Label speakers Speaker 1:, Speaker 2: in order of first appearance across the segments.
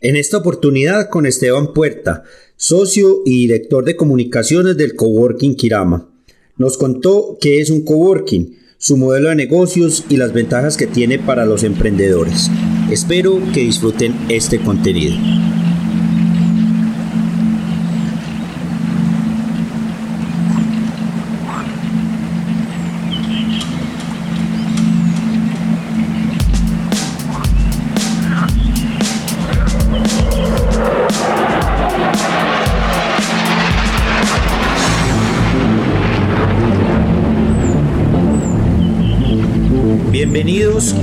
Speaker 1: En esta oportunidad con Esteban Puerta, socio y director de comunicaciones del Coworking Kirama. Nos contó qué es un coworking, su modelo de negocios y las ventajas que tiene para los emprendedores. Espero que disfruten este contenido.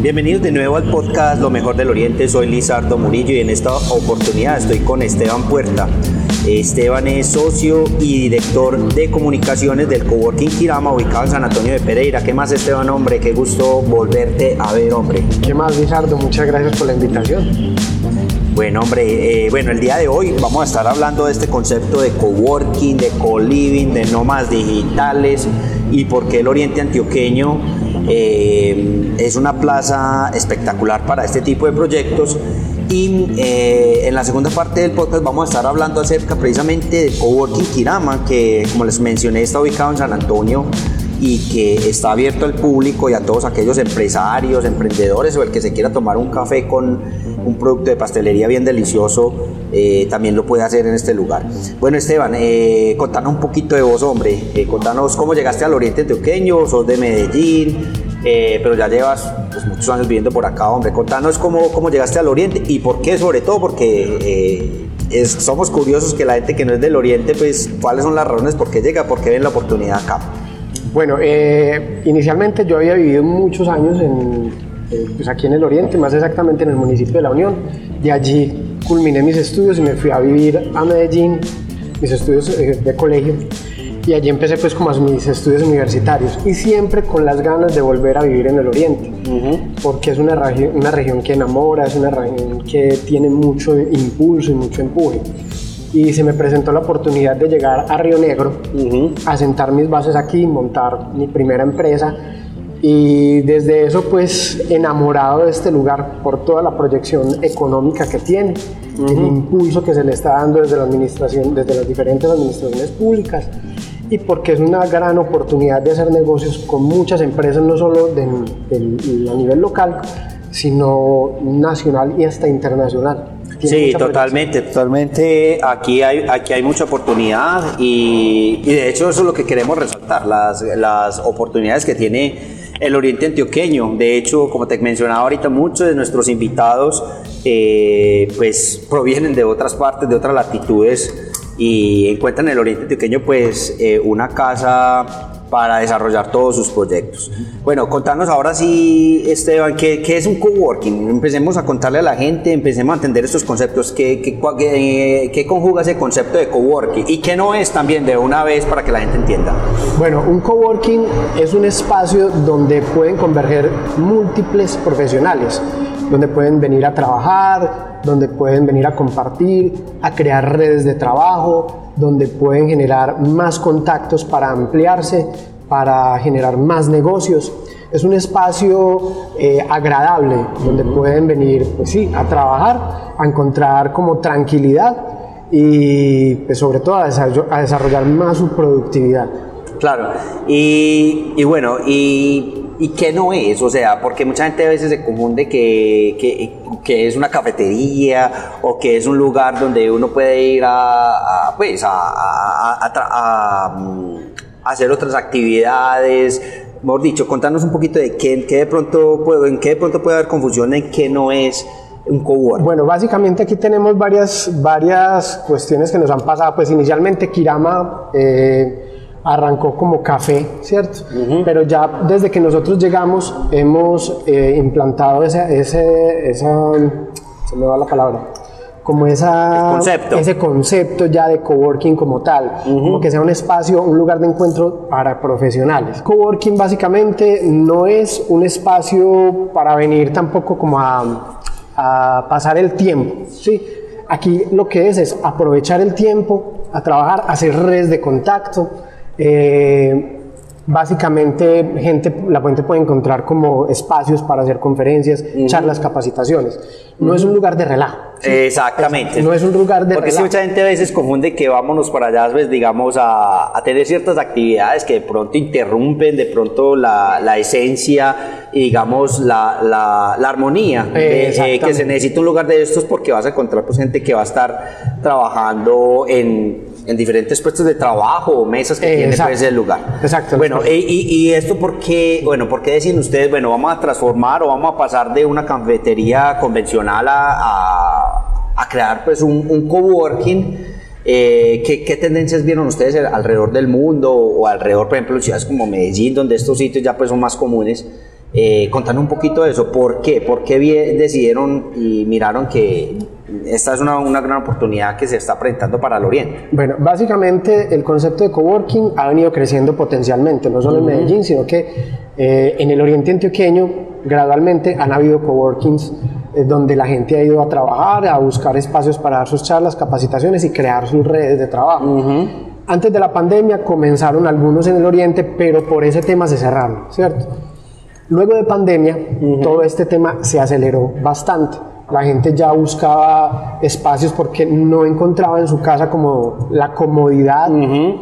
Speaker 1: Bienvenidos de nuevo al podcast Lo Mejor del Oriente, soy Lizardo Murillo y en esta oportunidad estoy con Esteban Puerta. Esteban es socio y director de comunicaciones del Coworking Kirama ubicado en San Antonio de Pereira. ¿Qué más Esteban, hombre? Qué gusto volverte a ver, hombre.
Speaker 2: ¿Qué más, Lizardo? Muchas gracias por la invitación.
Speaker 1: Bueno, hombre, eh, bueno, el día de hoy vamos a estar hablando de este concepto de coworking, de co-living, de nómadas digitales y por qué el Oriente Antioqueño eh, es una plaza espectacular para este tipo de proyectos. Y eh, en la segunda parte del podcast vamos a estar hablando acerca precisamente de Coworking Kirama, que como les mencioné está ubicado en San Antonio y que está abierto al público y a todos aquellos empresarios, emprendedores o el que se quiera tomar un café con un producto de pastelería bien delicioso, eh, también lo puede hacer en este lugar. Bueno, Esteban, eh, contanos un poquito de vos, hombre. Eh, contanos cómo llegaste al Oriente Antioqueño, sos de Medellín, eh, pero ya llevas pues, muchos años viviendo por acá, hombre. Contanos cómo, cómo llegaste al Oriente y por qué, sobre todo, porque es, somos curiosos que la gente que no es del Oriente, pues, ¿cuáles son las razones por qué llega, por qué ven la oportunidad acá?
Speaker 2: Bueno, eh, inicialmente yo había vivido muchos años en, eh, pues aquí en el Oriente, más exactamente en el municipio de La Unión. De allí culminé mis estudios y me fui a vivir a Medellín, mis estudios eh, de colegio. Y allí empecé pues como a mis estudios universitarios y siempre con las ganas de volver a vivir en el Oriente, porque es una, una región que enamora, es una región que tiene mucho impulso y mucho empuje. Y se me presentó la oportunidad de llegar a Río Negro, a sentar mis bases aquí, montar mi primera empresa. Y desde eso pues enamorado de este lugar por toda la proyección económica que tiene, el impulso que se le está dando desde la administración, desde las diferentes administraciones públicas y porque es una gran oportunidad de hacer negocios con muchas empresas, no solo de, de- a nivel local, sino nacional y hasta internacional.
Speaker 1: Sí, totalmente, totalmente. Aquí hay, aquí hay mucha oportunidad y, y de hecho eso es lo que queremos resaltar, las, las oportunidades que tiene el Oriente Antioqueño. De hecho, como te mencionaba ahorita, muchos de nuestros invitados eh, pues provienen de otras partes, de otras latitudes y encuentran en el Oriente Antioqueño pues eh, una casa para desarrollar todos sus proyectos. Bueno, contanos ahora sí, Esteban, ¿qué, qué es un coworking? Empecemos a contarle a la gente, empecemos a entender estos conceptos, ¿qué, qué, qué- qué conjuga ese concepto de coworking? ¿Y qué no es también de una vez para que la gente entienda?
Speaker 2: Bueno, un coworking es un espacio donde pueden converger múltiples profesionales, donde pueden venir a trabajar, donde pueden venir a compartir, a crear redes de trabajo, donde pueden generar más contactos para ampliarse, para generar más negocios. Es un espacio eh, agradable donde pueden venir, pues sí, a trabajar, a encontrar como tranquilidad y pues, sobre todo a desarrollar más su productividad.
Speaker 1: Claro, y, y bueno, y, y qué no es? O sea, porque mucha gente a veces se confunde que, que, que es una cafetería o que es un lugar donde uno puede ir a, a, pues, a, a- a mm, hacer otras actividades. Mejor dicho, contanos un poquito de qué, qué de pronto en qué de pronto puede haber confusión en qué no es un coworking.
Speaker 2: Bueno, básicamente aquí tenemos varias, varias cuestiones que nos han pasado. Pues inicialmente Kirama, eh, arrancó como café, ¿cierto? Pero ya desde que nosotros llegamos hemos eh, implantado ese, ese, esa, se me va la palabra, como esa,
Speaker 1: concepto.
Speaker 2: ese concepto ya de coworking como tal, como que sea un espacio, un lugar de encuentro para profesionales. Coworking básicamente no es un espacio para venir tampoco como a, a pasar el tiempo, ¿sí? Aquí lo que es es aprovechar el tiempo a trabajar, hacer redes de contacto. Eh, básicamente, gente, la gente puede encontrar como espacios para hacer conferencias, charlas, capacitaciones. No es un lugar de relajo. ¿sí?
Speaker 1: Exactamente.
Speaker 2: No es un lugar de
Speaker 1: Porque
Speaker 2: relajo.
Speaker 1: mucha gente a veces confunde que vámonos para allá, pues, digamos, a, a tener ciertas actividades que de pronto interrumpen de pronto la, la esencia y, digamos, la, la, la armonía. de- eh, que se necesita un lugar de estos porque vas a encontrar pues, gente que va a estar trabajando en, en diferentes puestos de trabajo o mesas que
Speaker 2: Eh,
Speaker 1: tiene
Speaker 2: exacto.
Speaker 1: pues, el lugar.
Speaker 2: Exacto.
Speaker 1: Bueno, y, y- y esto por qué, bueno, ¿por qué deciden ustedes, bueno, vamos a transformar o vamos a pasar de una cafetería convencional a, a- a crear pues un, un coworking? Eh, ¿qué, qué tendencias vieron ustedes alrededor del mundo o alrededor, por ejemplo, en ciudades como Medellín, donde estos sitios ya pues son más comunes? Eh, un poquito de eso, ¿por qué? ¿Por qué decidieron y miraron que esta es una, una gran oportunidad que se está presentando para el Oriente?
Speaker 2: Bueno, básicamente el concepto de coworking ha venido creciendo potencialmente, no solo en Medellín, sino que eh, en el oriente antioqueño gradualmente han habido coworkings eh, donde la gente ha ido a trabajar, a buscar espacios para dar sus charlas, capacitaciones y crear sus redes de trabajo. Antes de la pandemia comenzaron algunos en el oriente, pero por ese tema se cerraron, ¿cierto? Luego de pandemia, todo este tema se aceleró bastante. La gente ya buscaba espacios porque no encontraba en su casa como la comodidad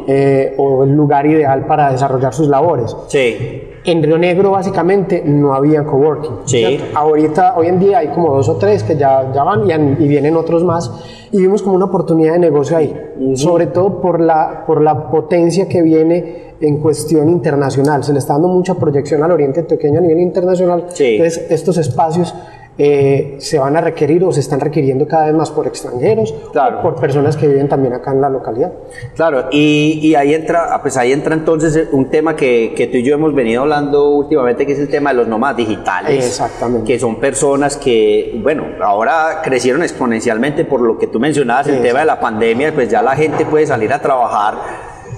Speaker 2: eh, o el lugar ideal para desarrollar sus labores.
Speaker 1: Sí,
Speaker 2: En Río Negro básicamente no había coworking.
Speaker 1: Sí.
Speaker 2: Ahorita, hoy en día hay como dos o tres que ya, ya van y, han- y vienen otros más y vimos como una oportunidad de negocio ahí, sobre todo por la, por la potencia que viene en cuestión internacional. Se le está dando mucha proyección al Oriente Antioqueño a nivel internacional.
Speaker 1: Sí.
Speaker 2: Entonces estos espacios eh, se van a requerir o se están requiriendo cada vez más por extranjeros,
Speaker 1: Claro.
Speaker 2: o por personas que viven también acá en la localidad.
Speaker 1: Claro, y, y ahí entra, ah, pues ahí entra entonces un tema que, que tú y yo hemos venido hablando últimamente, que es el tema de los nómadas digitales.
Speaker 2: Exactamente.
Speaker 1: Que son personas que, bueno, ahora crecieron exponencialmente por lo que tú mencionabas, el tema de la pandemia, pues ya la gente puede salir a trabajar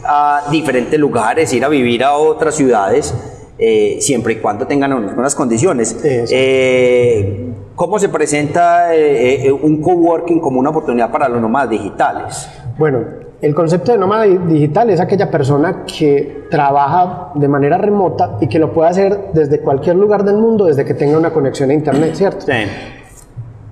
Speaker 1: a diferentes lugares, ir a vivir a otras ciudades, eh, siempre y cuando tengan unas buenas condiciones. Eh, ¿Cómo se presenta eh, eh, un coworking como una oportunidad para los nómadas digitales?
Speaker 2: Bueno, el concepto de nómada di- digital es aquella persona que trabaja de manera remota y que lo puede hacer desde cualquier lugar del mundo, desde que tenga una conexión a internet, ¿cierto?
Speaker 1: Sí.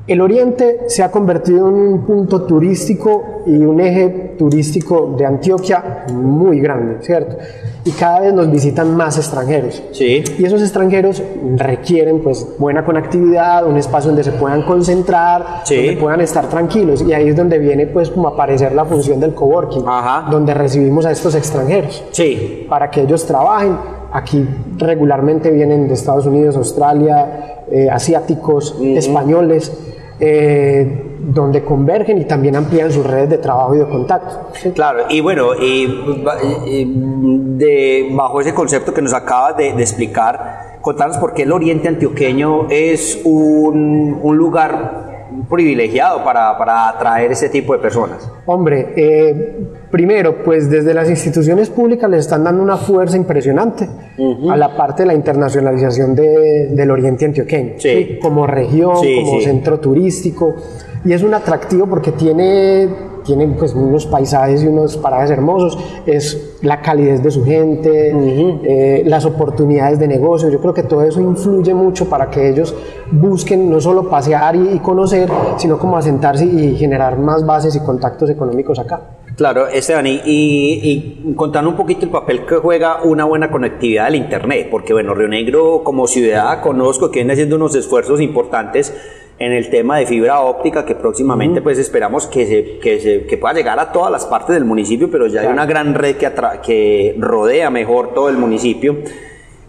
Speaker 2: El Oriente se ha convertido en un punto turístico y un eje turístico de Antioquia muy grande, ¿cierto? Y cada vez nos visitan más extranjeros.
Speaker 1: Sí.
Speaker 2: Y esos extranjeros requieren pues buena conectividad, un espacio donde se puedan concentrar,
Speaker 1: Sí.
Speaker 2: donde puedan estar tranquilos. Y ahí es donde viene pues como aparecer la función del coworking,
Speaker 1: Ajá.
Speaker 2: donde recibimos a estos extranjeros
Speaker 1: Sí,
Speaker 2: para que ellos trabajen. Aquí regularmente vienen de Estados Unidos, Australia, eh, asiáticos, españoles, eh, donde convergen y también amplían sus redes de trabajo y de contacto.
Speaker 1: claro. Y bueno, y, de, bajo ese concepto que nos acabas de, explicar, contanos por qué el Oriente Antioqueño es un lugar privilegiado para, para atraer ese tipo de personas.
Speaker 2: Hombre, eh, primero, pues desde las instituciones públicas le están dando una fuerza impresionante a la parte de la internacionalización de- del Oriente Antioqueño,
Speaker 1: Sí.
Speaker 2: como región,
Speaker 1: Sí,
Speaker 2: como
Speaker 1: sí.
Speaker 2: centro turístico, y es un atractivo porque tiene, tiene pues unos paisajes y unos parajes hermosos, es la calidez de su gente, eh, las oportunidades de negocio, yo creo que todo eso influye mucho para que ellos busquen no solo pasear y, y conocer, sino como asentarse y generar más bases y contactos económicos acá.
Speaker 1: Claro, Esteban, y, y, y contando un poquito el papel que juega una buena conectividad del Internet, porque bueno, Río Negro como ciudad conozco que viene haciendo unos esfuerzos importantes en el tema de fibra óptica que próximamente pues esperamos que, se, que, se- que pueda llegar a todas las partes del municipio, pero ya hay una gran red que, atra- que rodea mejor todo el municipio.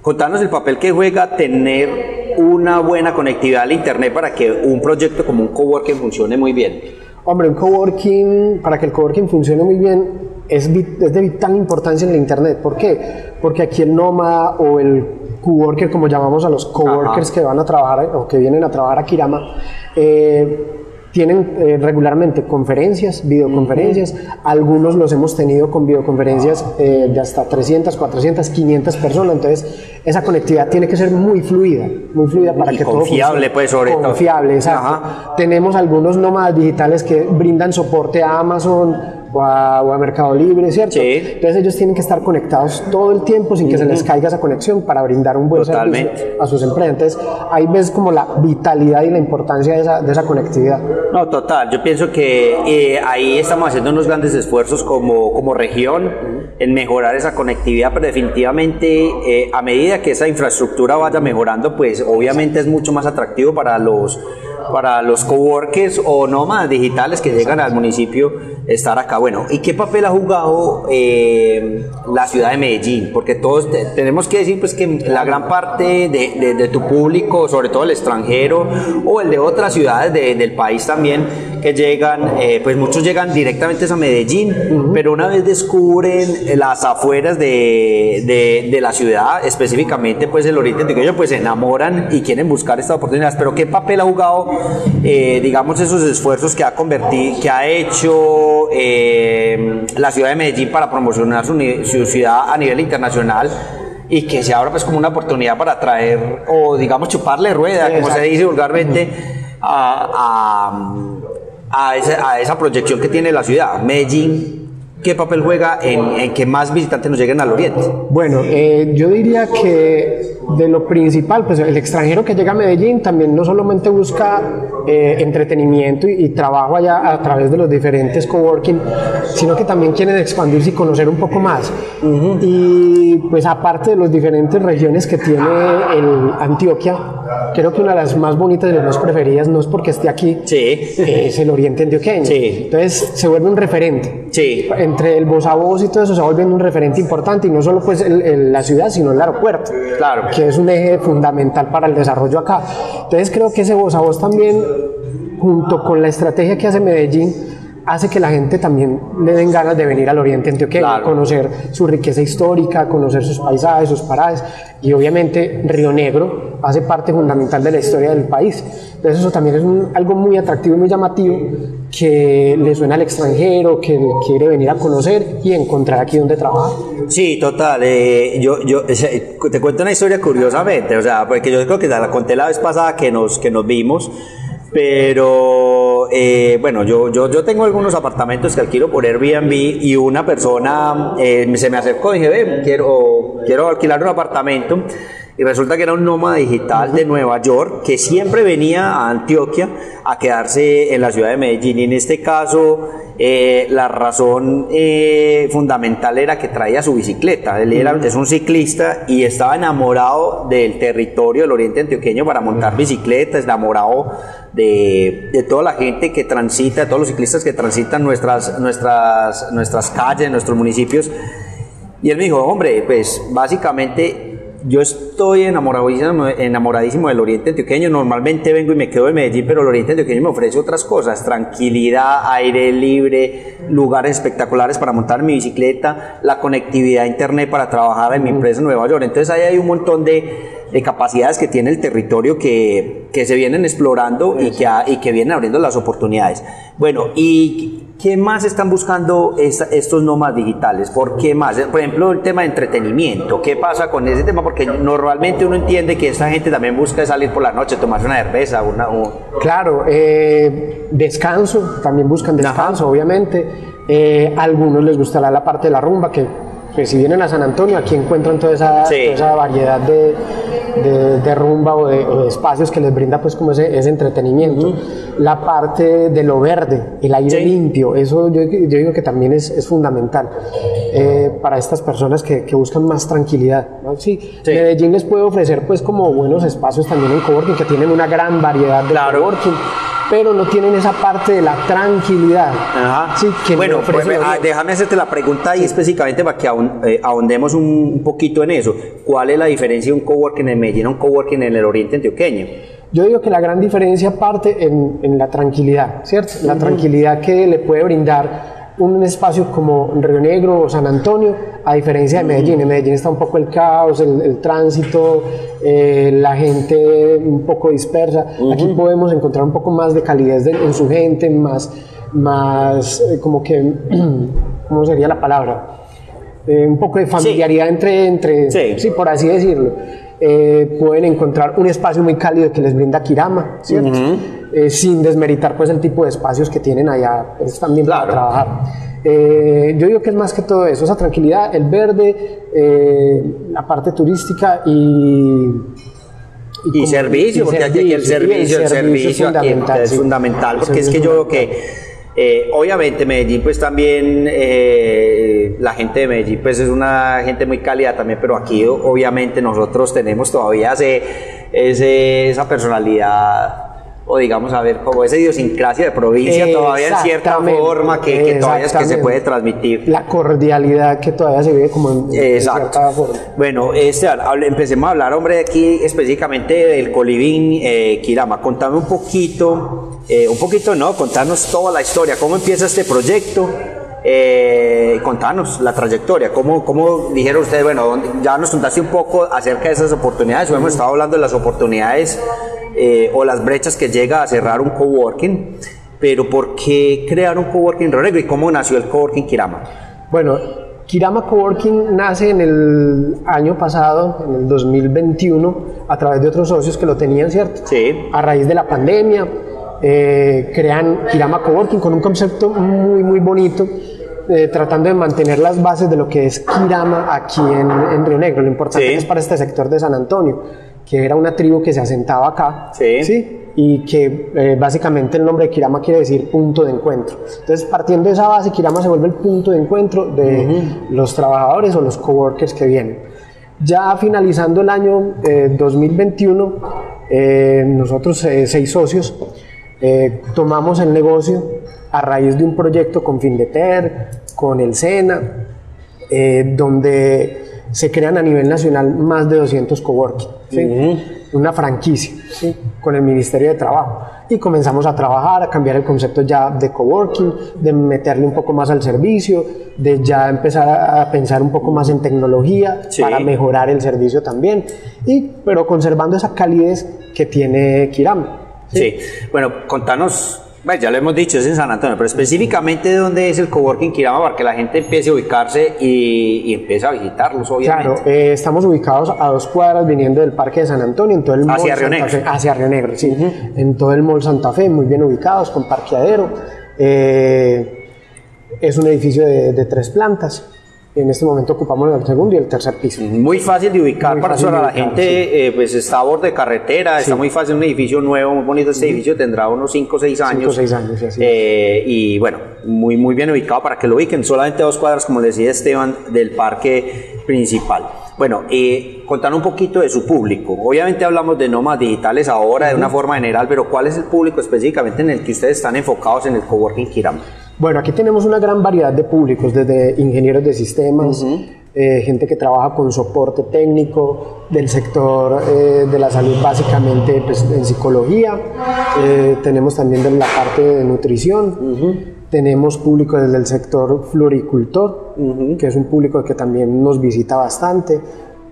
Speaker 1: Contanos el papel que juega tener una buena conectividad al Internet para que un proyecto como un coworking funcione muy bien.
Speaker 2: Hombre, un coworking, para que el coworking funcione muy bien, es, es, de vital importancia en el Internet. ¿Por qué? Porque aquí el nómada o el coworker, como llamamos a los coworkers que van a trabajar o que vienen a trabajar a Kirama, eh, tienen eh, regularmente conferencias, videoconferencias, algunos los hemos tenido con videoconferencias eh, de hasta 300, 400, 500 personas, entonces esa conectividad tiene que ser muy fluida, muy fluida para que
Speaker 1: todo confiable, pues sobre
Speaker 2: todo. Confiable, exacto. Tenemos algunos nómadas digitales que brindan soporte a Amazon, o a, Mercado Libre, ¿cierto? Sí. Entonces ellos tienen que estar conectados todo el tiempo sin que se les caiga esa conexión para brindar un buen servicio a sus empresas. Entonces ahí ves como la vitalidad y la importancia de esa, de esa conectividad.
Speaker 1: No, total. Yo pienso que eh, ahí estamos haciendo unos grandes esfuerzos como, como región en mejorar esa conectividad, pero definitivamente eh, a medida que esa infraestructura vaya mejorando, pues obviamente es mucho más atractivo para los para los coworkers o nómadas digitales que llegan al municipio estar acá. Bueno, ¿y qué papel ha jugado eh, la ciudad de Medellín? Porque todos tenemos que decir pues que la gran parte de, tu público, sobre todo el extranjero o el de otras ciudades del país también, que llegan, eh, pues muchos llegan directamente a Medellín, pero una vez descubren las afueras de, de, la ciudad, específicamente pues el oriente antioqueño, pues se enamoran y quieren buscar estas oportunidades. Pero ¿qué papel ha jugado, eh, digamos, esos esfuerzos que ha convertido, que ha hecho eh, la ciudad de Medellín para promocionar su, ciudad a nivel internacional? y que se abra pues como una oportunidad para traer o digamos chuparle rueda, como se dice vulgarmente, a, a, a esa proyección que tiene la ciudad. Medellín ¿Qué papel juega en, que más visitantes nos lleguen al oriente?
Speaker 2: Bueno, eh, yo diría que de lo principal, pues el extranjero que llega a Medellín también no solamente busca eh, entretenimiento y, trabajo allá a través de los diferentes coworking, sino que también quieren expandirse y conocer un poco más. Y pues aparte de las diferentes regiones que tiene el Antioquia, creo que una de las más bonitas y las más preferidas no es porque esté aquí, es el oriente antioqueño. Entonces se vuelve un referente.
Speaker 1: Sí
Speaker 2: entre el voz a voz y todo eso se va volviendo un referente importante y no solo pues la ciudad, sino el aeropuerto,
Speaker 1: claro.
Speaker 2: que es un eje fundamental para el desarrollo acá. Entonces creo que ese voz a voz también, junto con la estrategia que hace Medellín, hace que la gente también le den ganas de venir al Oriente Antioqueño, conocer su riqueza histórica, conocer sus paisajes, sus parajes y obviamente Río Negro hace parte fundamental de la historia del país. Entonces eso también es algo muy atractivo y muy llamativo que le suena al extranjero, que quiere venir a conocer y encontrar aquí donde trabajar.
Speaker 1: Sí, total. Eh, yo, yo te cuento una historia curiosamente, o sea, porque yo creo que la conté la vez pasada que nos, que nos vimos. Pero eh, bueno, yo, yo, yo tengo algunos apartamentos que alquilo por Airbnb y una persona eh, se me acercó y dije, ve, quiero, quiero alquilar un apartamento. Y resulta que era un nómada digital de Nueva York que siempre venía a Antioquia a quedarse en la ciudad de Medellín. Y en este caso, eh, la razón fundamental era que traía su bicicleta. Él era, es un ciclista y estaba enamorado del territorio del oriente antioqueño para montar bicicletas, enamorado de, toda la gente que transita, de todos los ciclistas que transitan nuestras, nuestras, nuestras calles, nuestros municipios. Y él me dijo, hombre, pues básicamente yo estoy enamoradísimo, enamoradísimo del Oriente Antioqueño. Normalmente vengo y me quedo en Medellín, pero el Oriente Antioqueño me ofrece otras cosas: tranquilidad, aire libre, lugares espectaculares para montar mi bicicleta, la conectividad a internet para trabajar en mi empresa en Nueva York. Entonces ahí hay un montón de, de capacidades que tiene el territorio que, que se vienen explorando y que, y que vienen abriendo las oportunidades. Bueno, ¿y qué más están buscando estos nómadas digitales? ¿Por qué más? Por ejemplo, el tema de entretenimiento. ¿Qué pasa con ese tema? Porque normalmente uno entiende que esta gente también busca salir por la noche, tomarse una cerveza. Una,
Speaker 2: Claro, eh, descanso, también buscan descanso, obviamente. Eh, a algunos les gustará la parte de la rumba, que pues, si vienen a San Antonio, aquí encuentran toda esa, toda esa variedad de, de, rumba o de, espacios que les brinda pues como ese, ese entretenimiento. La parte de lo verde, el aire limpio, eso yo, yo, digo que también es, es fundamental eh, para estas personas que, que, buscan más tranquilidad. Sí, Medellín les puede ofrecer pues como buenos espacios también en coworking que tienen una gran variedad de
Speaker 1: claro.
Speaker 2: coworking pero no tienen esa parte de la tranquilidad.
Speaker 1: Sí, que bueno, pues, ah, déjame hacerte la pregunta ahí específicamente para que eh, ahondemos un, poquito en eso. ¿Cuál es la diferencia de un coworking en Medellín a un coworking en el oriente antioqueño?
Speaker 2: Yo digo que la gran diferencia parte en, la tranquilidad, ¿cierto? La tranquilidad que le puede brindar un espacio como Río Negro o San Antonio, a diferencia de Medellín. En Medellín está un poco el caos, el, tránsito, eh, la gente un poco dispersa. Aquí podemos encontrar un poco más de calidez en su gente, más, más eh, como que, ¿cómo sería la palabra? Eh, un poco de familiaridad entre, entre sí. por así decirlo. pueden encontrar un espacio muy cálido que les brinda Kirama, ¿cierto? Eh, sin desmeritar pues el tipo de espacios que tienen allá pues, también para trabajar. Eh, yo digo que es más que todo eso, esa tranquilidad, el verde, eh, la parte turística y...
Speaker 1: Y, servicio, porque aquí el servicio, el servicio, es fundamental, es fundamental porque es que yo veo que obviamente Medellín pues también la gente de Medellín pues es una gente muy cálida también pero aquí obviamente nosotros tenemos todavía ese, esa personalidad o digamos a ver como esa idiosincrasia de provincia todavía en cierta forma que, todavía es que se puede transmitir.
Speaker 2: La cordialidad que todavía se vive como en, cierta forma.
Speaker 1: Bueno, este, empecemos a hablar, hombre, aquí específicamente del colibín eh, Kirama. Contame un poquito, eh, un poquito no, contanos toda la historia, cómo empieza este proyecto. Eh, contanos la trayectoria, ¿cómo, cómo dijeron ustedes, bueno, ya nos contaste un poco acerca de esas oportunidades, hemos estado hablando de las oportunidades eh, o las brechas que llega a cerrar un coworking, pero ¿por qué crear un coworking Río y cómo nació el coworking Kirama?
Speaker 2: Bueno, Kirama Coworking nace en el año pasado, en el 2021, a través de otros socios que lo tenían, ¿cierto?
Speaker 1: Sí.
Speaker 2: A raíz de la pandemia, eh, crean Kirama Coworking con un concepto muy, muy bonito, eh, tratando de mantener las bases de lo que es Kirama aquí en, Río Negro. Lo importante es para este sector de San Antonio que era una tribu que se asentaba acá,
Speaker 1: sí.
Speaker 2: y que eh, básicamente el nombre de Kirama quiere decir punto de encuentro. Entonces, partiendo de esa base, Kirama se vuelve el punto de encuentro de los trabajadores o los coworkers que vienen. Ya finalizando el año 2021, eh, eh, nosotros, seis socios, tomamos el negocio a raíz de un proyecto con Findeter, con el SENA, donde se crean a nivel nacional más de 200 coworking, una franquicia con el Ministerio de Trabajo. Y comenzamos a trabajar, a cambiar el concepto ya de coworking, de meterle un poco más al servicio, de ya empezar a pensar un poco más en tecnología para mejorar el servicio también, y, pero conservando esa calidez que tiene Kiram.
Speaker 1: sí, bueno, contanos bueno, ya lo hemos dicho, es en San Antonio, pero específicamente dónde es el coworking Kirama para que la gente empiece a ubicarse y, y empiece a visitarlos, obviamente.
Speaker 2: Claro, eh, estamos ubicados a dos cuadras viniendo del Parque de San Antonio, en todo el
Speaker 1: hacia Río Negro.
Speaker 2: hacia Río Negro, sí. En todo el Mall Santa Fe, muy bien ubicados, con parqueadero. Eh, es un edificio de, de tres plantas. En este momento ocupamos el segundo y el tercer piso.
Speaker 1: Muy fácil de ubicar para la gente, eh, pues está a borde de carretera, está muy fácil, un edificio nuevo, muy bonito este edificio, tendrá unos 5 o 6 años.
Speaker 2: 5 o 6 años, así
Speaker 1: eh, Y bueno, muy, muy bien ubicado para que lo ubiquen, solamente dos cuadras, como decía Esteban, del parque principal. Bueno, eh, contar un poquito de su público. Obviamente hablamos de nómadas digitales ahora de una forma general, pero ¿cuál es el público específicamente en el que ustedes están enfocados en el coworking Kiram?
Speaker 2: Bueno, aquí tenemos una gran variedad de públicos, desde ingenieros de sistemas, eh, gente que trabaja con soporte técnico, del sector eh, de la salud básicamente pues, en psicología, eh, tenemos también de la parte de nutrición, tenemos público desde el sector floricultor, que es un público que también nos visita bastante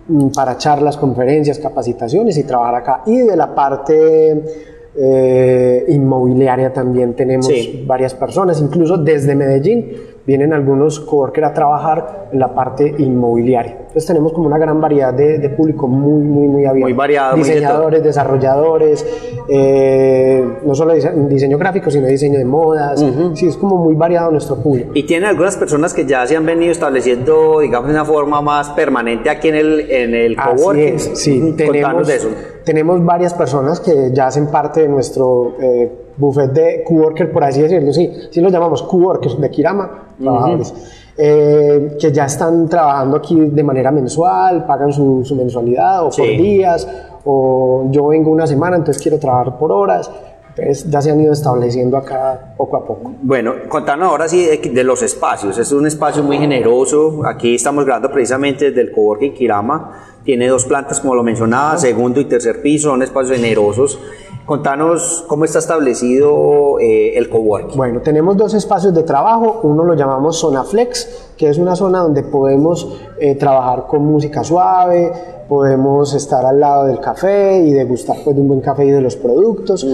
Speaker 2: mm, para charlas, conferencias, capacitaciones y trabajar acá, y de la parte eh, inmobiliaria también tenemos varias personas, incluso desde Medellín vienen algunos coworkers a trabajar en la parte inmobiliaria. Entonces tenemos como una gran variedad de, público muy, muy, muy abierto.
Speaker 1: Muy variado.
Speaker 2: Diseñadores, desarrolladores, eh, no solo diseño gráfico, sino diseño de modas. Sí, es como muy variado nuestro público.
Speaker 1: Y tiene algunas personas que ya se han venido estableciendo, digamos, de una forma más permanente aquí en el, en el coworking.
Speaker 2: sí, tenemos, eso. tenemos varias personas que ya hacen parte de nuestro... Eh, buffet de coworker, por así decirlo, sí, sí los llamamos coworkers de Kirama, trabajadores, eh, que ya están trabajando aquí de manera mensual, pagan su, su mensualidad o por días, o yo vengo una semana, entonces quiero trabajar por horas. Entonces ya se han ido estableciendo acá poco a poco.
Speaker 1: Bueno, contando ahora sí de, los espacios. Es un espacio muy generoso. Aquí estamos grabando precisamente desde el Coworking Kirama tiene dos plantas, como lo mencionaba, segundo y tercer piso, son espacios generosos. Contanos cómo está establecido eh, el coworking.
Speaker 2: Bueno, tenemos dos espacios de trabajo. Uno lo llamamos Zona Flex, que es una zona donde podemos eh, trabajar con música suave, podemos estar al lado del café y degustar pues, de un buen café y de los productos,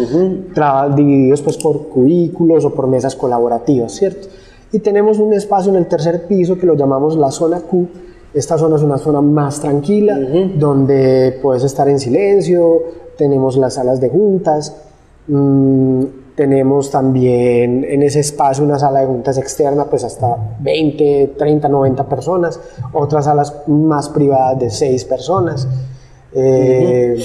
Speaker 2: divididos pues, por cubículos o por mesas colaborativas, ¿cierto? Y tenemos un espacio en el tercer piso que lo llamamos la zona Q. Esta zona es una zona más tranquila, donde puedes estar en silencio, tenemos las salas de juntas, mm, tenemos también en ese espacio una sala de juntas externa, pues hasta 20, 30, 90 personas, otras salas más privadas de 6 personas. Eh,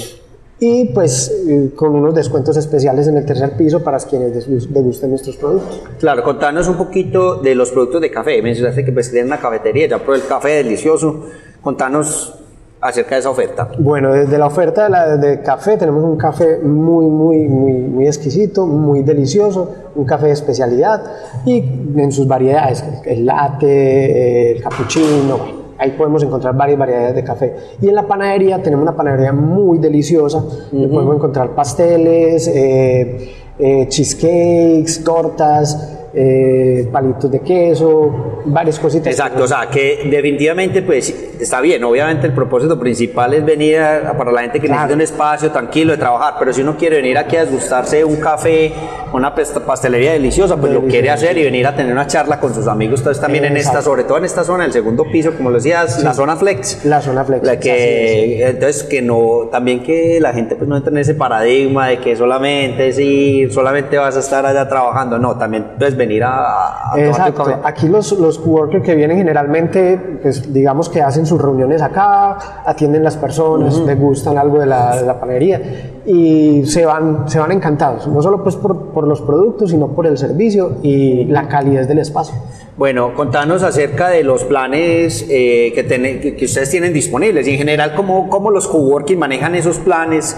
Speaker 2: y pues eh, con unos descuentos especiales en el tercer piso para quienes degusten nuestros productos.
Speaker 1: Claro, contanos un poquito de los productos de café. Mencionaste que pues tienen una cafetería, ya por el café delicioso. Contanos acerca de esa oferta?
Speaker 2: Bueno, desde la oferta de, la, de, café tenemos un café muy, muy, muy, muy exquisito, muy delicioso, un café de especialidad y en sus variedades, el latte, el cappuccino, ahí podemos encontrar varias variedades de café. Y en la panadería tenemos una panadería muy deliciosa, podemos encontrar pasteles, eh, eh, cheesecakes, tortas, eh, palitos de queso, varias cositas.
Speaker 1: Exacto, o sea, que definitivamente pues está bien, obviamente el propósito principal es venir para la gente que necesita un espacio tranquilo de trabajar, pero si uno quiere venir aquí a degustarse un café, una pastelería deliciosa, pues lo quiere hacer y venir a tener una charla con sus amigos, entonces también en esta, sobre todo en esta zona, el segundo piso, como lo decías, la zona flex.
Speaker 2: La zona flex.
Speaker 1: La que, entonces que no, también que la gente pues no entre en ese paradigma de que solamente si solamente vas a estar allá trabajando, no, también pues venir a,
Speaker 2: Exacto. Aquí los, los coworkers que vienen generalmente, pues digamos que hacen sus reuniones acá, atienden las personas, les gustan algo de la, de la, panadería y se van, se van encantados, no solo pues por, por los productos, sino por el servicio y la calidez del espacio.
Speaker 1: Bueno, contanos acerca de los planes eh, que, que, ustedes tienen disponibles y en general cómo, cómo los coworking manejan esos planes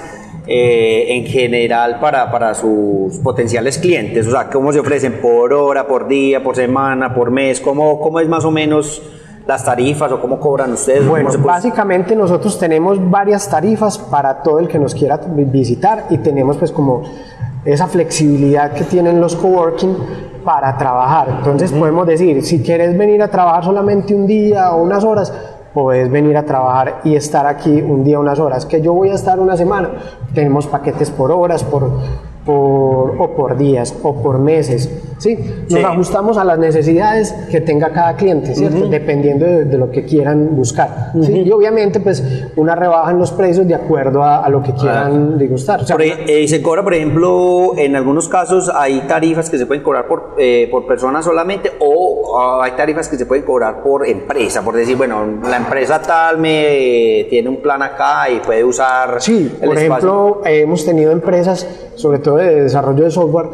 Speaker 1: eh, en general para, para sus potenciales clientes? O sea, ¿cómo se ofrecen por hora, por día, por semana, por mes? ¿Cómo, cómo es más o menos las tarifas o cómo cobran ustedes?
Speaker 2: Bueno, básicamente nosotros tenemos varias tarifas para todo el que nos quiera visitar y tenemos pues como esa flexibilidad que tienen los coworking para trabajar. Entonces podemos decir, si quieres venir a trabajar solamente un día o unas horas, puedes venir a trabajar y estar aquí un día, unas horas. Que yo voy a estar una semana. Tenemos paquetes por horas, por, por, o por días o por meses. ¿sí? Nos ajustamos a las necesidades que tenga cada cliente, ¿cierto? Dependiendo de, lo que quieran buscar. Y obviamente, pues, una rebaja en los precios de acuerdo a, lo que quieran degustar.
Speaker 1: Eh, se cobra, por ejemplo, en algunos casos hay tarifas que se pueden cobrar por, eh, por persona solamente o hay tarifas que se pueden cobrar por empresa, por decir, bueno, la empresa tal me tiene un plan acá y puede usar.
Speaker 2: Sí, por ejemplo, hemos tenido empresas, sobre todo de desarrollo de software,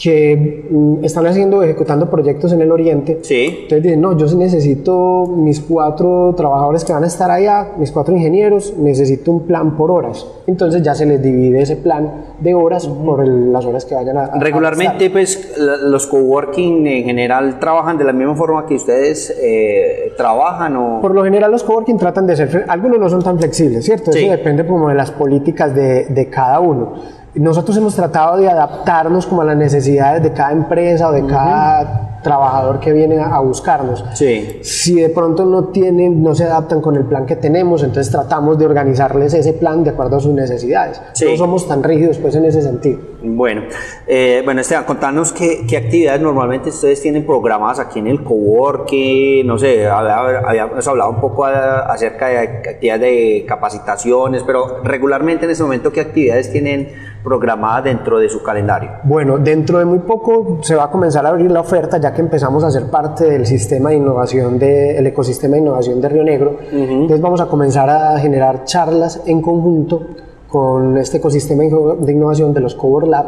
Speaker 2: que mm, están haciendo, ejecutando proyectos en el oriente.
Speaker 1: Sí.
Speaker 2: Entonces dicen, no, yo necesito mis cuatro trabajadores que van a estar allá, mis cuatro ingenieros, necesito un plan por horas. Entonces ya se les divide ese plan de horas por las horas que vayan a...
Speaker 1: Regularmente, pues, los coworking en general trabajan de la misma forma que ustedes eh, trabajan o...
Speaker 2: Por lo general los coworking tratan de ser, algunos no son tan flexibles, ¿cierto? Eso depende como de las políticas de, de cada uno nosotros hemos tratado de adaptarnos como a las necesidades de cada empresa o de cada trabajador que viene a, buscarnos.
Speaker 1: Sí.
Speaker 2: Si de pronto no tienen, no se adaptan con el plan que tenemos, entonces tratamos de organizarles ese plan de acuerdo a sus necesidades. No somos tan rígidos pues en ese sentido.
Speaker 1: Bueno, eh, bueno Esteban, contanos qué, qué, actividades normalmente ustedes tienen programadas aquí en el coworking, no sé, habíamos hablado un poco acerca de actividades de capacitaciones, pero regularmente en este momento qué actividades tienen programada dentro de su calendario?
Speaker 2: Bueno, dentro de muy poco se va a comenzar a abrir la oferta ya que empezamos a ser parte del sistema de innovación del ecosistema de innovación de Río Negro. Entonces vamos a comenzar a generar charlas en conjunto con este ecosistema de innovación de los Cover Lab,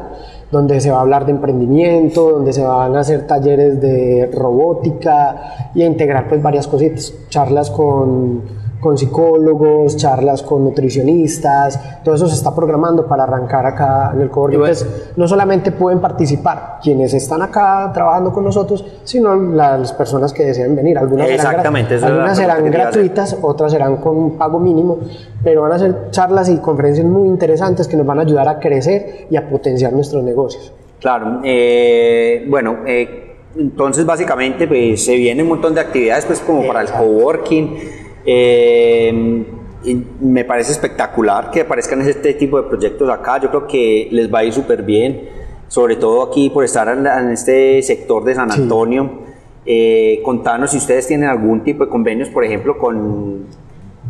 Speaker 2: donde se va a hablar de emprendimiento, donde se van a hacer talleres de robótica y a integrar pues varias cositas, charlas con con psicólogos, charlas con nutricionistas, todo eso se está programando para arrancar acá en el coworking. Entonces, no solamente pueden participar quienes están acá trabajando con nosotros, sino las personas que deseen venir. Algunas
Speaker 1: Exactamente,
Speaker 2: serán, algunas serán gratuitas, otras serán con un pago mínimo, pero van a ser charlas y conferencias muy interesantes que nos van a ayudar a crecer y a potenciar nuestros negocios.
Speaker 1: Claro, eh, bueno, eh, entonces básicamente pues, se viene un montón de actividades pues como para el coworking. Eh, me parece espectacular que aparezcan este tipo de proyectos acá. Yo creo que les va a ir súper bien, sobre todo aquí por estar en, este sector de San Antonio. contanos si ustedes tienen algún tipo de convenios, por ejemplo, con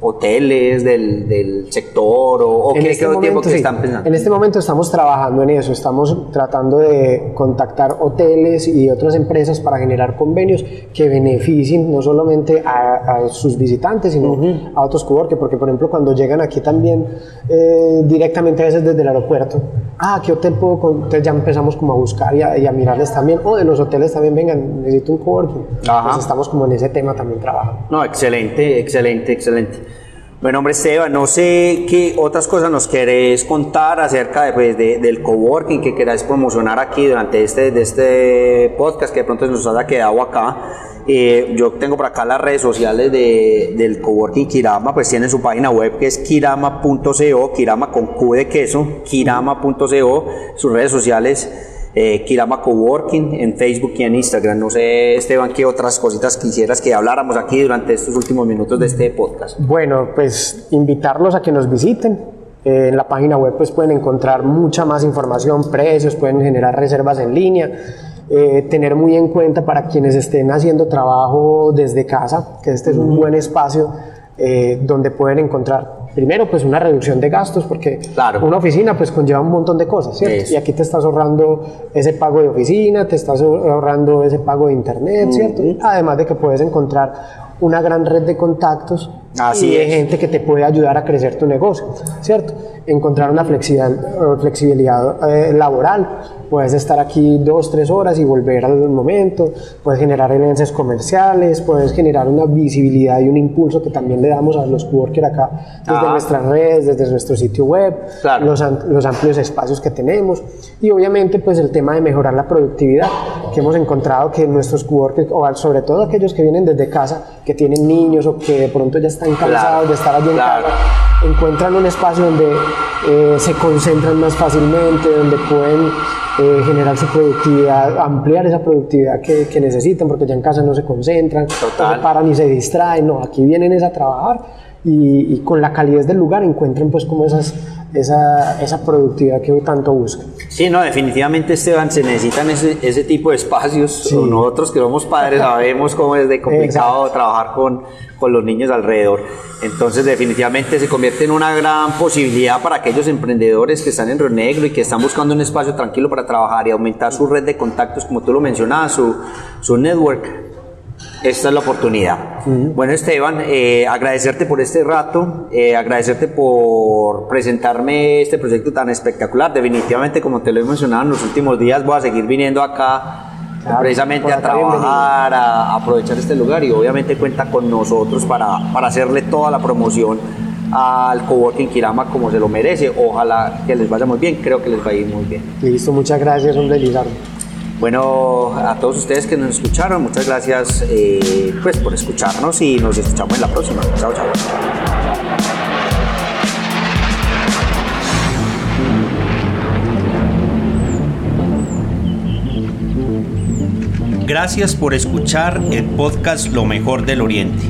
Speaker 1: hoteles del, del sector o, qué, este tiempo que están pensando?
Speaker 2: En este momento estamos trabajando en eso, estamos tratando de contactar hoteles y otras empresas para generar convenios que beneficien no solamente a, sus visitantes, sino a otros coworkers, porque por ejemplo cuando llegan aquí también eh, directamente a veces desde el aeropuerto, ah, ¿qué hotel puedo? Entonces ya empezamos como a buscar y a, mirarles también, o de los hoteles también, vengan, necesito un coworking. Entonces estamos como en ese tema también trabajando.
Speaker 1: No, excelente, excelente, excelente. Bueno, hombre Esteban, no sé qué otras cosas nos querés contar acerca de, pues, del coworking que queráis promocionar aquí durante este, de este podcast que de pronto nos haya quedado acá. Eh, yo tengo por acá las redes sociales de, del coworking Kirama, pues tiene su página web que es kirama.co, Kirama con Q de queso, kirama.co, sus redes sociales eh, Kirama Coworking en Facebook y en Instagram. No sé, Esteban, qué otras cositas quisieras que habláramos aquí durante estos últimos minutos de este podcast.
Speaker 2: Bueno, pues invitarlos a que nos visiten. Eh, en la página web pues pueden encontrar mucha más información, precios, pueden generar reservas en línea. Eh, tener muy en cuenta para quienes estén haciendo trabajo desde casa, que este es un buen espacio eh, donde pueden encontrar primero pues una reducción de gastos porque una oficina pues conlleva un montón de cosas, ¿cierto? Y aquí te estás ahorrando ese pago de oficina, te estás ahorrando ese pago de internet, ¿cierto? Además de que puedes encontrar una gran red de contactos y de gente que te puede ayudar a crecer tu negocio, ¿cierto? Encontrar una flexibilidad, flexibilidad eh, laboral. Puedes estar aquí dos, tres horas y volver al momento, puedes generar enlaces comerciales, puedes generar una visibilidad y un impulso que también le damos a los coworkers acá desde nuestras redes, desde nuestro sitio web, los, los, amplios espacios que tenemos. Y obviamente pues el tema de mejorar la productividad que hemos encontrado que nuestros coworkers, o sobre todo aquellos que vienen desde casa, que tienen niños o que de pronto ya están cansados de estar allí en casa, encuentran un espacio donde eh, se concentran más fácilmente, donde pueden eh, generar su productividad, ampliar esa productividad que, que, necesitan, porque ya en casa no se concentran, no se paran y se distraen, no, aquí vienen es a trabajar y, y, con la calidez del lugar encuentran pues como esas, esa, esa productividad que tanto buscan.
Speaker 1: Sí, no, definitivamente Esteban, se necesitan ese, ese tipo de espacios, nosotros que somos padres sabemos cómo es de complicado trabajar con, con los niños alrededor, entonces definitivamente se convierte en una gran posibilidad para aquellos emprendedores que están en Río Negro y que están buscando un espacio tranquilo para trabajar y aumentar su red de contactos, como tú lo mencionabas, su, su network esta es la oportunidad. Bueno, Esteban, eh, agradecerte por este rato, eh, agradecerte por presentarme este proyecto tan espectacular. Definitivamente, como te lo he mencionado en los últimos días, voy a seguir viniendo acá precisamente a trabajar, a, aprovechar este lugar y obviamente cuenta con nosotros para, para hacerle toda la promoción al coworking Kirama como se lo merece. Ojalá que les vaya muy bien, creo que les va a ir muy bien.
Speaker 2: Listo, muchas gracias, hombre Lizardo.
Speaker 1: Bueno, a todos ustedes que nos escucharon, muchas gracias eh, pues, por escucharnos y nos escuchamos en la próxima. Chao, chao. Gracias por escuchar el podcast Lo mejor del Oriente.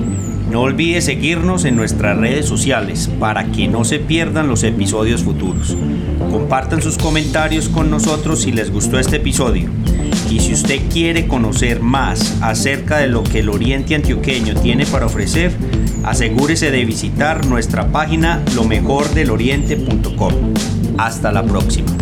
Speaker 1: No olvides seguirnos en nuestras redes sociales para que no se pierdan los episodios futuros. Compartan sus comentarios con nosotros si les gustó este episodio. Y si usted quiere conocer más acerca de lo que el Oriente Antioqueño tiene para ofrecer, asegúrese de visitar nuestra página lomejordeloriente.com. Hasta la próxima.